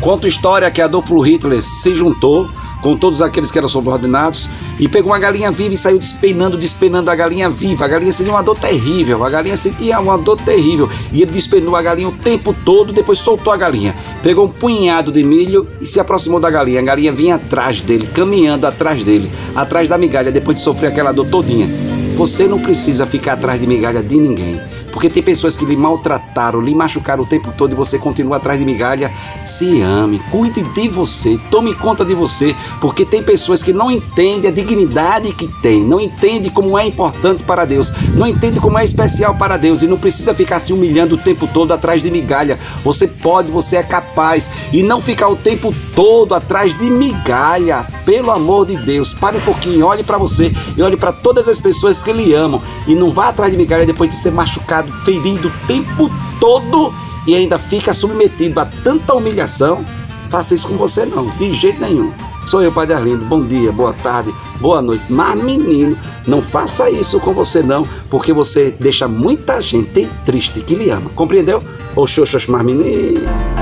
Conta a história que Adolfo Hitler se juntou com todos aqueles que eram subordinados e pegou uma galinha viva e saiu despenando, despenando a galinha viva. A galinha sentia uma dor terrível, a galinha sentia uma dor terrível e ele despenou a galinha o tempo todo, depois soltou a galinha. Pegou um punhado de milho e se aproximou da galinha. A galinha vinha atrás dele, caminhando atrás dele, atrás da migalha, depois de sofrer aquela dor todinha. Você não precisa ficar atrás de migalha de ninguém. Porque tem pessoas que lhe maltrataram, lhe machucaram o tempo todo e você continua atrás de migalha. Se ame, cuide de você, tome conta de você, porque tem pessoas que não entendem a dignidade que tem, não entendem como é importante para Deus, não entendem como é especial para Deus e não precisa ficar se humilhando o tempo todo atrás de migalha. Você pode, você é capaz e não ficar o tempo todo atrás de migalha. Pelo amor de Deus, pare um pouquinho, olhe para você e olhe para todas as pessoas que lhe amam e não vá atrás de migalha depois de ser machucado ferido o tempo todo e ainda fica submetido a tanta humilhação, faça isso com você não, de jeito nenhum. Sou eu, Padre Arlindo. Bom dia, boa tarde, boa noite. Mas, menino, não faça isso com você não, porque você deixa muita gente triste que lhe ama. Compreendeu? Ô, xoxos, mas menino.